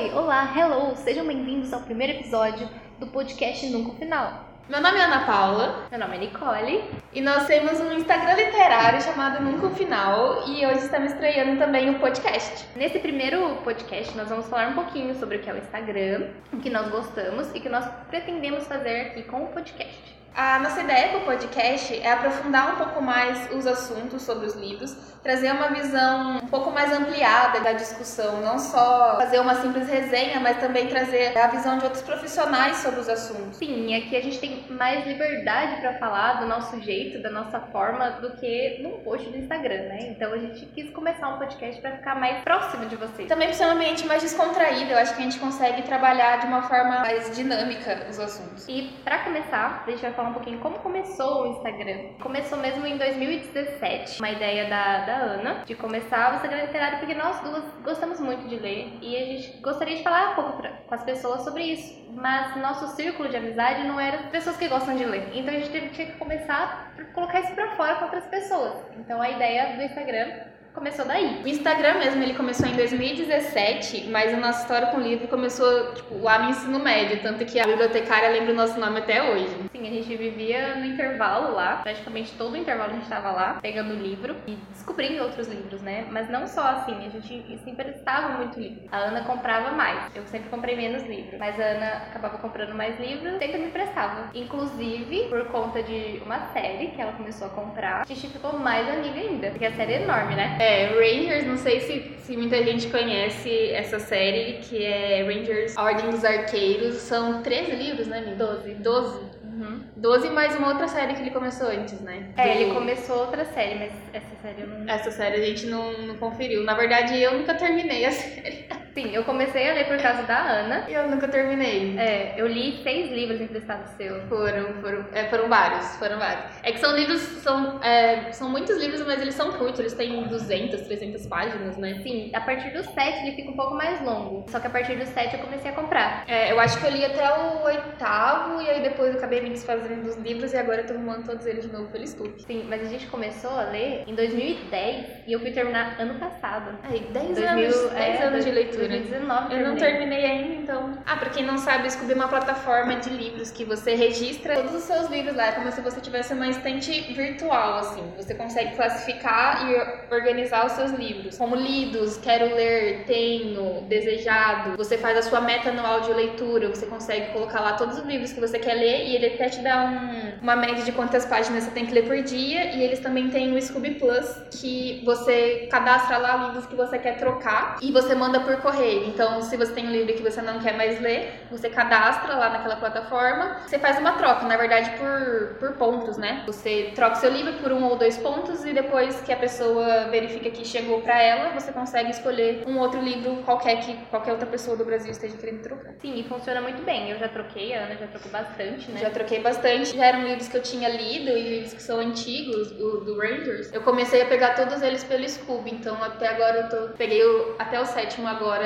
Oi, olá, hello! Sejam bem-vindos ao primeiro episódio do podcast Nunca Final. Meu nome é Ana Paula. Meu nome é Nicole. E nós temos um Instagram literário chamado Nunca Final. E hoje estamos estreando também o podcast. Nesse primeiro podcast, nós vamos falar um pouquinho sobre o que é o Instagram, o que nós gostamos e o que nós pretendemos fazer aqui com o podcast. A nossa ideia com o podcast é aprofundar um pouco mais os assuntos sobre os livros, trazer uma visão um pouco mais ampliada da discussão, não só fazer uma simples resenha, mas também trazer a visão de outros profissionais sobre os assuntos. Sim, aqui a gente tem mais liberdade para falar do nosso jeito, da nossa forma, do que num post do Instagram, né? Então a gente quis começar um podcast para ficar mais próximo de vocês. Também ser um ambiente mais descontraído, eu acho que a gente consegue trabalhar de uma forma mais dinâmica os assuntos. E para começar, a gente vai falar um pouquinho como começou o Instagram. Começou mesmo em 2017, uma ideia da, da Ana de começar o Instagram literário, porque nós duas gostamos muito de ler e a gente gostaria de falar um pouco pra, com as pessoas sobre isso. Mas nosso círculo de amizade não era pessoas que gostam de ler. Então a gente teve, tinha que começar a colocar isso pra fora com outras pessoas. Então a ideia do Instagram começou daí. O Instagram mesmo, ele começou em 2017, mas a nossa história com o livro começou, tipo, lá no ensino médio, tanto que a bibliotecária lembra o nosso nome até hoje. A gente vivia no intervalo lá, praticamente todo o intervalo a gente estava lá, pegando livro e descobrindo outros livros, né? Mas não só assim, a gente sempre estava muito livro. A Ana comprava mais, eu sempre comprei menos livros, mas a Ana acabava comprando mais livros, sempre me emprestava. Inclusive, por conta de uma série que ela começou a comprar, a gente ficou mais amiga ainda, porque a série é enorme, né? É, Rangers, não sei se, se muita gente conhece essa série, que é Rangers Ordem dos Arqueiros. São 13 livros, né, amiga? 12. 12. Uhum. 12 mais uma outra série que ele começou antes, né? É, Do- ele começou outra série, mas essa série eu não. Essa série a gente não, não conferiu. Na verdade, eu nunca terminei a série. Sim, eu comecei a ler por causa da Ana. Eu nunca terminei. É, eu li seis livros emprestados seus. Foram, foram, é, foram vários, foram vários. É que são livros, são, é, são muitos livros, mas eles são curtos, eles têm 200, 300 páginas, né? Sim, a partir do 7 ele fica um pouco mais longo. Só que a partir do 7 eu comecei a comprar. É, eu acho que eu li até o oitavo, e aí depois eu acabei me desfazendo dos livros, e agora eu tô arrumando todos eles de novo pelo estudo. Sim, mas a gente começou a ler em 2010 e eu fui terminar ano passado. Aí, 10 2000, anos, 10 é, anos de leitura. 2019 Eu não terminei. ainda, então. Ah, pra quem não sabe, eu descobri uma plataforma de livros que você registra todos os seus livros lá. É como se você tivesse uma estante virtual, assim. Você consegue classificar e organizar os seus livros. Como lidos, quero ler, tenho, desejado. Você faz a sua meta anual de leitura. Você consegue colocar lá todos os livros que você quer ler e ele até te dá um- uma média de quantas páginas você tem que ler por dia. E eles também têm o Scooby Plus, que você cadastra lá livros que você quer trocar e você manda por correio. Então, se você tem um livro que você não quer mais ler, você cadastra lá naquela plataforma. Você faz uma troca, na verdade, por, por pontos, né? Você troca seu livro por um ou dois pontos e depois que a pessoa verifica que chegou pra ela, você consegue escolher um outro livro qualquer que qualquer outra pessoa do Brasil esteja querendo trocar. Sim, e funciona muito bem. Eu já troquei, a Ana já trocou bastante, né? Já troquei bastante. Já eram livros que eu tinha lido e livros que são antigos, o do Rangers. Eu comecei a pegar todos eles pelo Scooby, então até agora eu tô. Peguei o- até o sétimo agora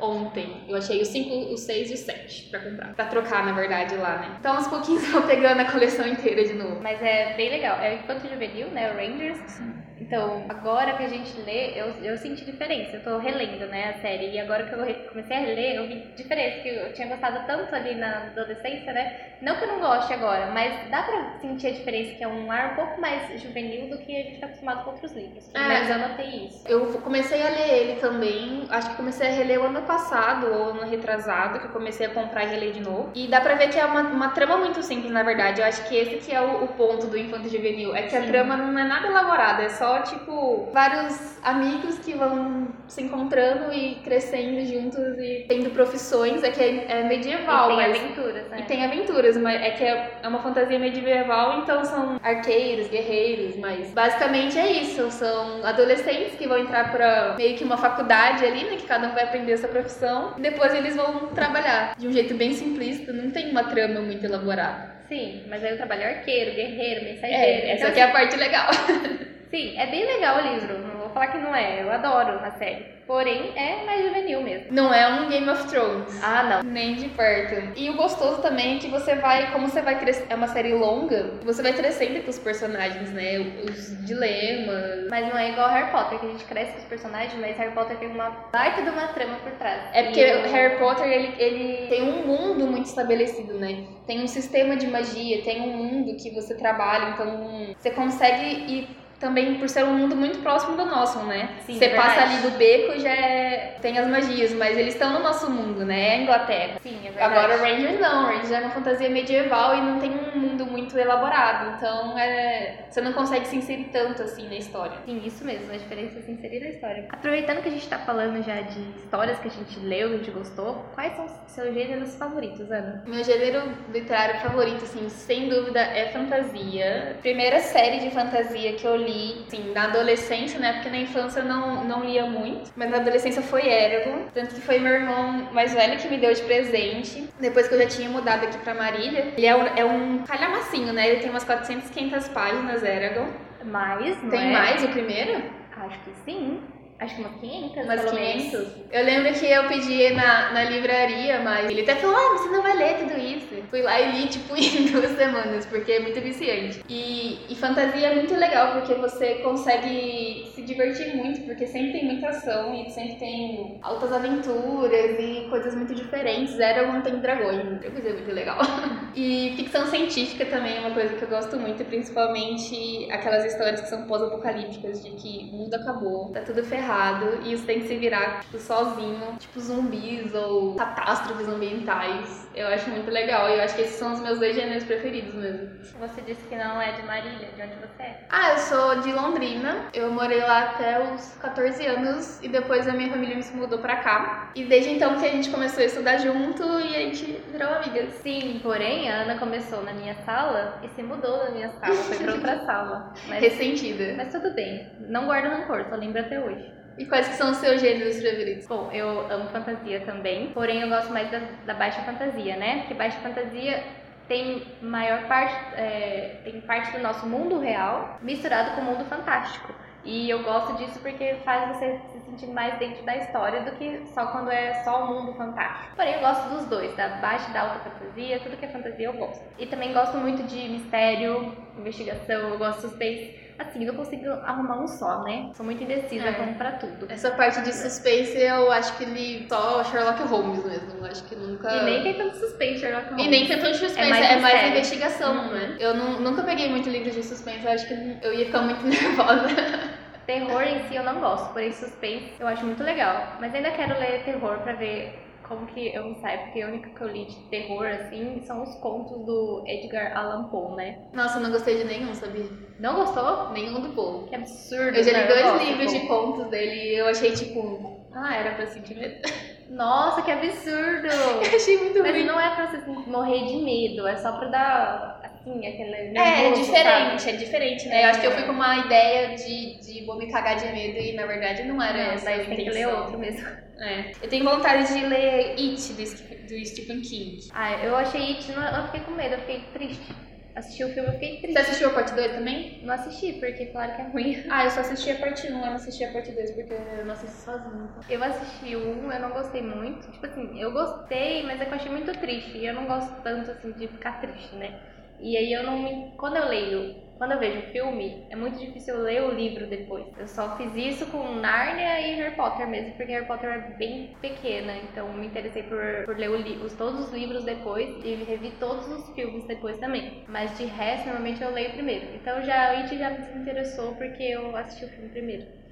ontem. Eu achei o 5, o 6 e o 7 pra comprar. Pra trocar, na verdade, lá, né? Então aos pouquinhos eu vou pegando a coleção inteira de novo. Mas é bem legal. É o Infanto Juvenil, né? O Rangers. Então, agora que a gente lê, eu, eu senti diferença. Eu tô relendo, né, a série. E agora que eu comecei a reler, eu vi diferença. Que eu tinha gostado tanto ali na adolescência, né? Não que eu não goste agora, mas dá pra sentir a diferença, que é um ar um pouco mais juvenil do que a gente tá acostumado com outros livros. Pelo É. menos eu notei isso. Eu comecei a ler ele também, acho que comecei a reler o ano passado ou ano retrasado, que eu comecei a comprar e reler de novo. E dá pra ver que é uma, uma trama muito simples, na verdade. Eu acho que esse que é o, o ponto do Infanto Juvenil. É que a Sim. trama não é nada elaborada, é só, tipo, vários amigos que vão se encontrando e crescendo juntos e tendo profissões. É que é, é medieval, e tem mas... aventuras, né? E tem aventuras, mas é que é é uma fantasia medieval, então são arqueiros, guerreiros, mas basicamente é isso. São adolescentes que vão entrar pra meio que uma faculdade ali, né? Que cada um vai aprender essa profissão. Depois eles vão trabalhar de um jeito bem simplista, não tem uma trama muito elaborada. Sim, mas aí o trabalho é arqueiro, guerreiro, mensageiro. É, essa Então, aqui é a parte legal. Sim, é bem legal o livro, não vou falar que não é, eu adoro a série. Porém, é mais juvenil mesmo. Não é um Game of Thrones. Ah, não. Nem de perto. E o gostoso também é que você vai, como você vai crescer, é uma série longa, você vai crescendo com os personagens, né? Os dilemas. Mas não é igual Harry Potter, que a gente cresce com os personagens, mas Harry Potter tem uma baita de uma trama por trás. É porque E Harry Potter, ele, ele tem um mundo muito estabelecido, né? Tem um sistema de magia, tem um mundo que você trabalha, então você consegue ir também por ser um mundo muito próximo do nosso, né? Sim, você é passa ali do beco já é... tem as magias, mas eles estão no nosso mundo, né? É a Inglaterra. Sim, é verdade. Agora o Ranger não, o Ranger é uma fantasia medieval e não tem um mundo muito elaborado, então é... você não consegue se inserir tanto assim na história. Sim, isso mesmo, a diferença é se inserir na história. Aproveitando que a gente tá falando já de histórias que a gente leu e a gente gostou, quais são os seus gêneros favoritos, Ana? Meu gênero literário favorito, assim, sem dúvida, é fantasia. Primeira série de fantasia que eu li, assim, na adolescência, né? Porque na infância eu não, não lia muito. Mas na adolescência foi Eragon. Tanto que foi meu irmão mais velho que me deu de presente. Depois que eu já tinha mudado aqui pra Marília. Ele é um, é um calhamacinho, né? Ele tem umas 400, 500 páginas, Eragon. Mais, não Tem é? mais o primeiro? Acho que sim. Acho que umas 500, Umas pelo 500? menos. Eu lembro que eu pedi na, na livraria, mas ele até falou, ah, você não vai ler tudo isso. Fui lá e li, tipo, em duas semanas, porque é muito viciante. E, e fantasia é muito legal, porque você consegue se divertir muito, porque sempre tem muita ação e sempre tem altas aventuras e coisas muito diferentes. Eragon tem dragões, muita coisa muito legal. E ficção científica também é uma coisa que eu gosto muito, principalmente aquelas histórias que são pós-apocalípticas, de que o mundo acabou, tá tudo ferrado e você tem que se virar tipo, sozinho, tipo zumbis ou catástrofes ambientais. Eu acho muito legal e eu acho que esses são os meus dois gêneros preferidos mesmo. Você disse que não é de Marília, de onde você é? Ah, eu sou de Londrina. Eu morei lá até os 14 anos e depois a minha família se mudou pra cá. E desde então que a gente começou a estudar junto e a gente virou amigas. Sim, porém, a Ana começou na minha sala e se mudou da minha sala, foi pra outra sala. Mas, Ressentida. mas tudo bem, não guardo rancor, só lembro até hoje. E quais que são os seus gêneros preferidos? Bom, eu amo fantasia também, porém eu gosto mais da, da baixa fantasia, né? Porque baixa fantasia tem maior parte, é, tem parte do nosso mundo real misturado com o mundo fantástico. E eu gosto disso porque faz você se sentir mais dentro da história do que só quando é só o mundo fantástico. Porém, eu gosto dos dois, da baixa e da alta fantasia, tudo que é fantasia eu gosto. E também gosto muito de mistério, investigação, eu gosto de suspense. Assim, não consigo arrumar um só, né? Sou muito indecisa É. como pra tudo. Essa parte de suspense eu acho que li só Sherlock Holmes mesmo. Eu acho que nunca. E nem tem tanto suspense, Sherlock Holmes. E nem tem tanto suspense, É mais é mais investigação, Uhum. né? Eu nu- nunca peguei muito livro de suspense, eu acho que eu ia ficar muito nervosa. Terror em si eu não gosto, porém suspense eu acho muito legal. Mas ainda quero ler terror pra ver como que eu me saio, porque a única que eu li de terror, assim, são os contos do Edgar Allan Poe, né? Nossa, eu não gostei de nenhum, sabia? Não gostou? Nenhum do Poe. Que absurdo. Eu já né? li dois gosto livros de contos dele e eu achei tipo, ah, era pra sentir medo. Nossa, que absurdo! Eu achei muito Mas ruim. não é pra você morrer de medo, é só pra dar, assim, aquele É, é diferente, sabe? é diferente, né? É. Eu acho que eu fui com uma ideia de, de vou me cagar de medo e na verdade não era Não, essa a tem que ler outro mesmo. É. Eu tenho vontade de ler It, do, Stephen- do Stephen King. Ah, eu achei It, não, eu fiquei com medo, eu fiquei triste. Assisti o filme, eu fiquei Você triste. assistiu a parte 2 também? Não assisti, porque falaram que é ruim. Ah, eu só assisti a parte 1, eu não assisti a parte 2 porque eu não assisti sozinha. Eu assisti um, eu não gostei muito. Tipo assim, eu gostei, mas é que eu achei muito triste. E eu não gosto tanto assim de ficar triste, né? E aí eu não me. Quando eu leio, quando eu vejo filme, é muito difícil eu ler o livro depois. Eu só fiz isso com Narnia e Harry Potter mesmo, porque Harry Potter é bem pequena. Então me interessei por, por ler o os, todos os livros depois e revi todos os filmes depois também. Mas de resto, normalmente eu leio primeiro. Então já o It já me desinteressou porque eu assisti o filme primeiro.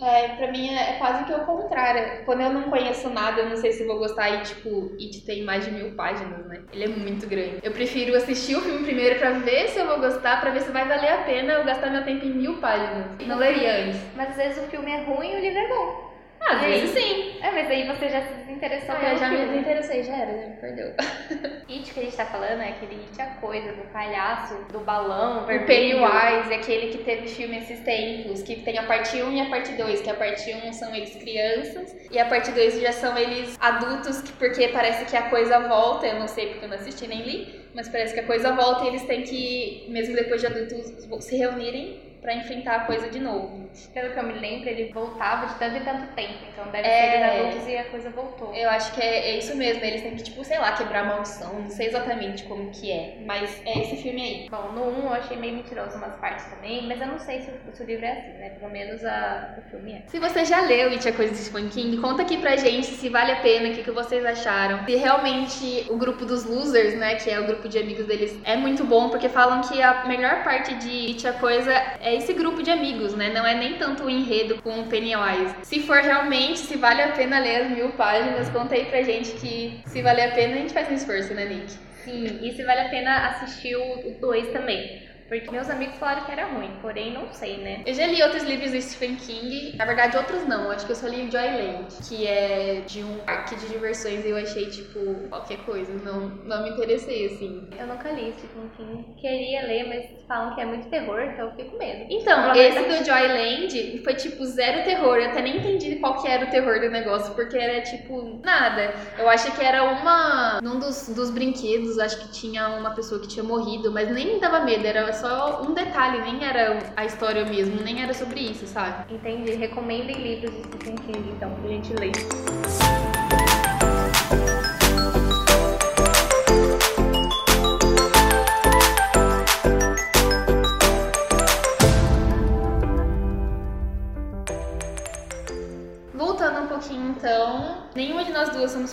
É, pra mim é quase que o contrário. Quando eu não conheço nada, eu não sei se vou gostar e, tipo, It tem mais de mil páginas, né? Ele é muito grande. Eu prefiro assistir o filme primeiro pra ver se eu vou gostar, pra ver se vai valer a pena eu gastar meu tempo em mil páginas. Não leria antes. Mas às vezes o filme é ruim e o livro é bom. Às E vezes sim. É, mas aí você já se desinteressou Ah, pelo eu já me filme. desinteressei, já era, já me perdeu. It que a gente tá falando é aquele It a coisa, do palhaço, do balão O vermelho. Pennywise, aquele que teve filme esses tempos, que tem a parte 1 e a parte 2, que a parte 1 são eles crianças e a parte 2 já são eles adultos, que, porque parece que a coisa volta, eu não sei porque eu não assisti nem li, mas parece que a coisa volta e eles têm que, mesmo depois de adultos, se reunirem para enfrentar a coisa de novo. Pelo que eu me lembro, ele voltava de tanto e tanto tempo. Então deve É. ser eles adultos e a coisa voltou. Eu acho que é, é isso mesmo, eles têm que, tipo, sei lá, quebrar a maldição, não sei exatamente como que é, mas é esse filme aí. Bom, no 1 eu achei meio mentiroso umas partes também, mas eu não sei se, o- se o livro é assim, né? Pelo menos a, o filme é. Se você já leu It, a Coisa de Stephen King, conta aqui pra gente se vale a pena, o que, que vocês acharam. Se realmente o grupo dos losers, né, que é o grupo de amigos deles, é muito bom, porque falam que a melhor parte de It, a Coisa é esse grupo de amigos, né, não é nem tanto o enredo com o Pennywise. Se for realmente, se vale a pena ler as mil páginas, conta aí pra gente que se vale a pena, a gente faz um esforço, né, Nick? Sim, e se vale a pena assistir o 2 também. Porque meus amigos falaram que era ruim, porém não sei, né? Eu já li outros livros do Stephen King, na verdade outros não, eu acho que eu só li o Joyland, que é de um parque de diversões e eu achei tipo qualquer coisa, não, não me interessei assim. Eu nunca li Stephen King. Queria ler, mas falam que é muito terror, então eu fico com medo. Então, esse do Joyland foi tipo zero terror, eu até nem entendi qual que era o terror do negócio, porque era tipo nada. Eu acho que era uma. Num dos, dos brinquedos, acho que tinha uma pessoa que tinha morrido, mas nem dava medo, era só um detalhe, nem era a história mesmo, nem era sobre isso, sabe? Entendi. Recomendem livros de Stephen King, então, pra gente ler.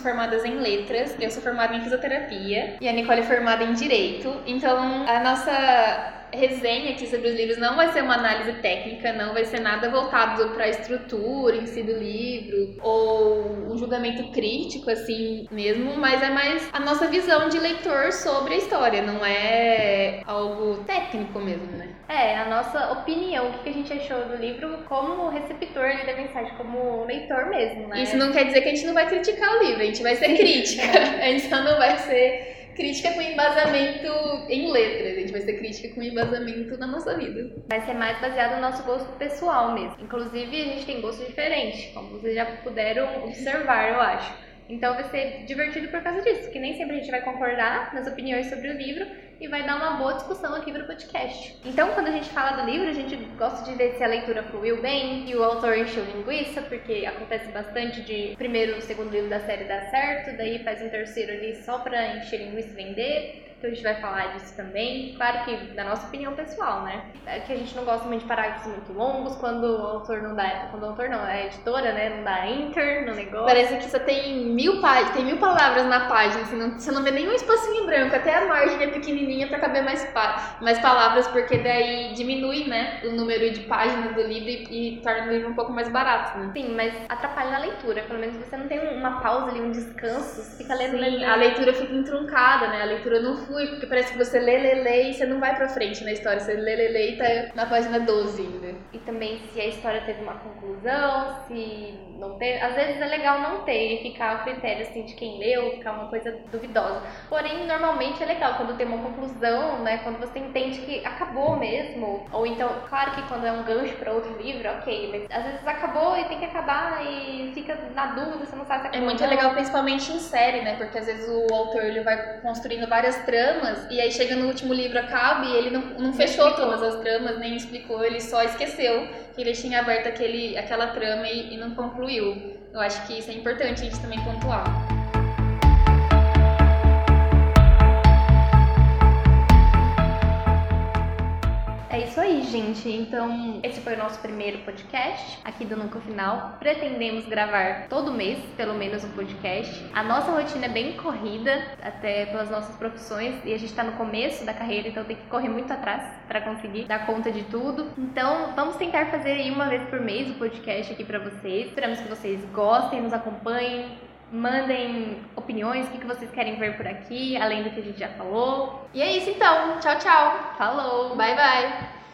Formadas em letras. Eu sou formada em fisioterapia e a Nicole é formada em direito. Então, a nossa resenha aqui sobre os livros não vai ser uma análise técnica, não vai ser nada voltado para a estrutura em si do livro ou um julgamento crítico assim mesmo, mas é mais a nossa visão de leitor sobre a história, não é algo técnico mesmo, né? É, a nossa opinião, o que a gente achou do livro como receptor ali da mensagem, como leitor mesmo, né? Isso não quer dizer que a gente não vai criticar o livro, a gente vai ser crítica. A gente só não vai ser crítica com embasamento em letras, a gente vai ser crítica com embasamento na nossa vida. Vai ser mais baseado no nosso gosto pessoal mesmo. Inclusive, a gente tem gosto diferente, como vocês já puderam observar, eu acho. Então vai ser divertido por causa disso, que nem sempre a gente vai concordar nas opiniões sobre o livro e vai dar uma boa discussão aqui pro podcast. Então, quando a gente fala do livro, a gente gosta de ver se a leitura fluiu bem, e o autor encheu linguiça, porque acontece bastante de primeiro, segundo livro da série dar certo, daí faz um terceiro ali só pra encher linguiça e vender. Então a gente vai falar disso também. Claro que da nossa opinião pessoal, né? É que a gente não gosta muito de parágrafos muito longos, quando o autor não dá. Quando o autor não, é a editora, né? Não dá enter no negócio. Parece que só tem mil páginas, tem mil palavras na página, assim, não, você não vê nenhum espacinho branco, até a margem é pequenininha pra caber mais, pa- mais palavras, porque daí diminui, né, o número de páginas do livro e, e torna o livro um pouco mais barato, né? Sim, mas atrapalha na leitura. Pelo menos você não tem uma pausa ali, um descanso. Você fica lendo, Sim, a leitura fica entruncada, né? A leitura não flui, porque parece que você lê, lê, lê e você não vai pra frente na história. Você lê, lê, lê e tá na página 12 ainda. E também se a história teve uma conclusão, se não teve. Às vezes é legal não ter e ficar a critério assim, de quem leu, ficar uma coisa duvidosa. Porém, normalmente é legal quando tem uma conclusão, né? Quando você entende que acabou mesmo. Ou então, claro que quando é um gancho para outro livro, ok, mas às vezes acabou e tem que acabar e fica na dúvida, você não sabe se É acabou. muito ou não. legal, principalmente em série, né? Porque às vezes o autor ele vai construindo várias tramas e aí chega no último livro, acaba e ele não, não fechou explicou. todas as tramas, nem explicou, ele só esqueceu que ele tinha aberto aquele, aquela trama e, e não concluiu. Eu acho que isso é importante a gente também pontuar. É isso aí, gente. Então, esse foi o nosso primeiro podcast aqui do Nunca Final. Pretendemos gravar todo mês, pelo menos um podcast. A nossa rotina é bem corrida, até pelas nossas profissões, e a gente tá no começo da carreira, então tem que correr muito atrás para conseguir dar conta de tudo. Então, vamos tentar fazer aí uma vez por mês o podcast aqui para vocês. Esperamos que vocês gostem, nos acompanhem. Mandem opiniões, o que que vocês querem ver por aqui, além do que a gente já falou. E é isso então. Tchau, tchau. Falou! Bye, bye.